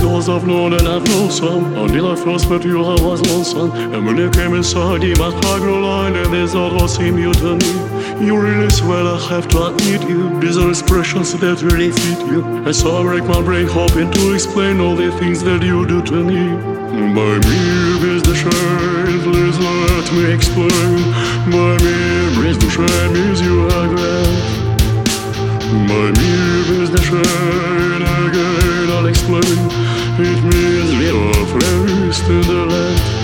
Cause I've known and I've known some. Until I first met you I was lonesome And when you came inside my heart grew light And this all what seemed you to me. You really swear I have to admit you. These are expressions that really fit you. And so I break my brain hoping to explain All the things that you do to me. By me is the shade Please let me explain It means little place to the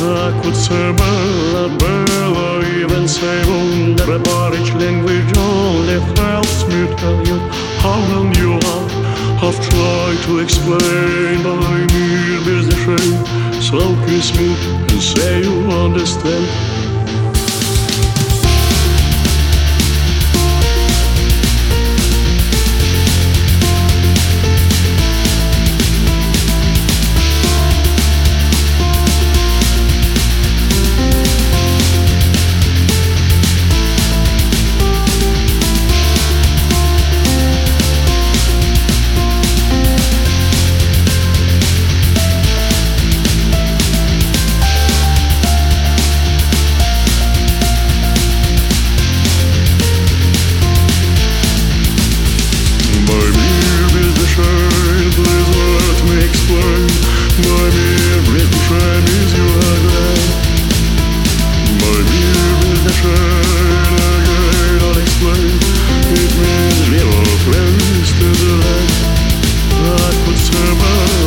I could say Bella, Bella Even on the British language Only helps me tell you How long you are. I've tried to explain By me is the shame. So kiss me and say you understand Sınırlar Rahat kurtarmaz